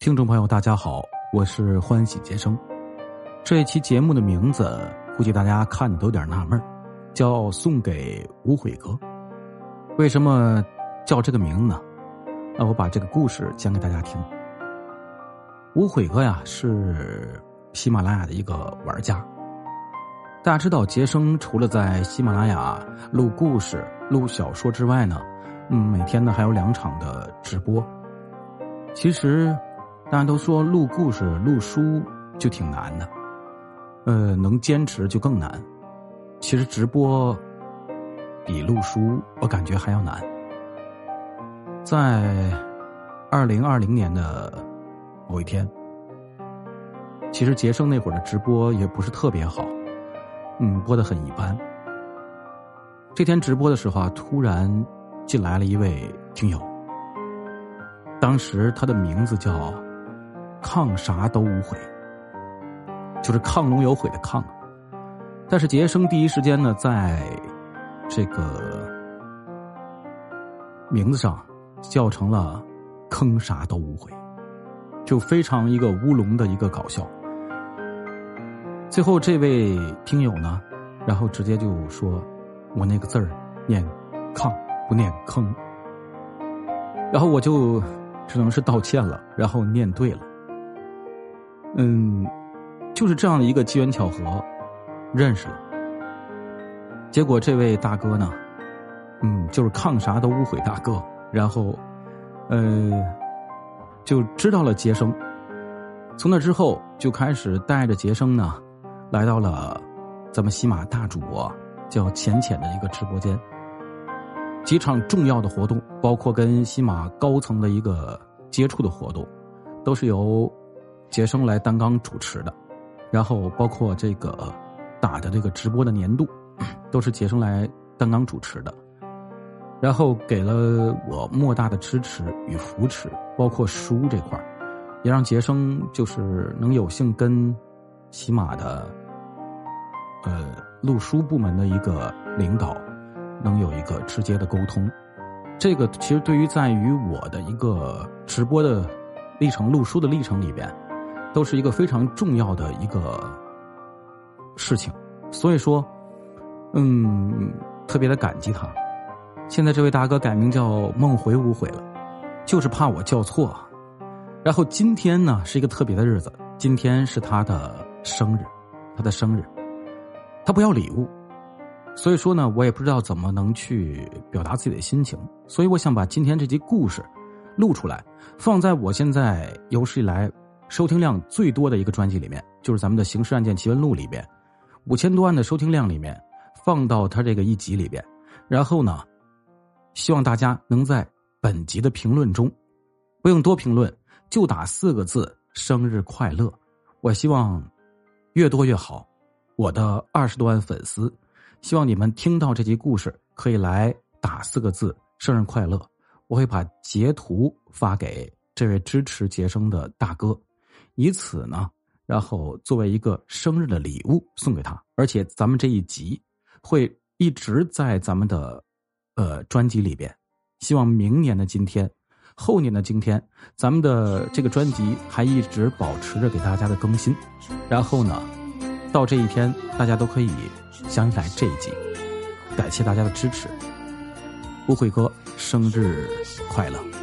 听众朋友，大家好，我是欢喜杰生。这一期节目的名字，估计大家看的都有点纳闷叫《送给无悔哥》。为什么叫这个名字呢？那我把这个故事讲给大家听。无悔哥呀，是喜马拉雅的一个玩家。大家知道，杰生除了在喜马拉雅录故事、录小说之外呢，嗯，每天呢还有两场的直播。其实。大家都说录故事、录书就挺难的，呃，能坚持就更难。其实直播比录书，我感觉还要难。在二零二零年的某一天，其实杰生那会儿的直播也不是特别好，嗯，播的很一般。这天直播的时候啊，突然进来了一位听友，当时他的名字叫。抗啥都无悔，就是亢龙有悔的亢。但是杰生第一时间呢，在这个名字上叫成了“坑啥都无悔”，就非常一个乌龙的一个搞笑。最后这位听友呢，然后直接就说：“我那个字儿念抗，不念坑。”然后我就只能是道歉了，然后念对了。嗯，就是这样的一个机缘巧合，认识了。结果这位大哥呢，嗯，就是抗啥都无悔大哥，然后，呃，就知道了杰生。从那之后，就开始带着杰生呢，来到了咱们喜马大主播叫浅浅的一个直播间。几场重要的活动，包括跟喜马高层的一个接触的活动，都是由。杰生来担纲主持的，然后包括这个打的这个直播的年度，都是杰生来担纲主持的，然后给了我莫大的支持与扶持，包括书这块也让杰生就是能有幸跟喜马的呃录书部门的一个领导能有一个直接的沟通，这个其实对于在于我的一个直播的历程、录书的历程里边。都是一个非常重要的一个事情，所以说，嗯，特别的感激他。现在这位大哥改名叫梦回无悔了，就是怕我叫错。然后今天呢是一个特别的日子，今天是他的生日，他的生日，他不要礼物，所以说呢，我也不知道怎么能去表达自己的心情，所以我想把今天这集故事录出来，放在我现在有史以来。收听量最多的一个专辑里面，就是咱们的《刑事案件奇闻录》里边，五千多万的收听量里面，放到他这个一集里边。然后呢，希望大家能在本集的评论中，不用多评论，就打四个字“生日快乐”。我希望越多越好。我的二十多万粉丝，希望你们听到这集故事可以来打四个字“生日快乐”。我会把截图发给这位支持杰生的大哥。以此呢，然后作为一个生日的礼物送给他，而且咱们这一集会一直在咱们的呃专辑里边。希望明年的今天、后年的今天，咱们的这个专辑还一直保持着给大家的更新。然后呢，到这一天，大家都可以想起来这一集。感谢大家的支持，不悔哥生日快乐！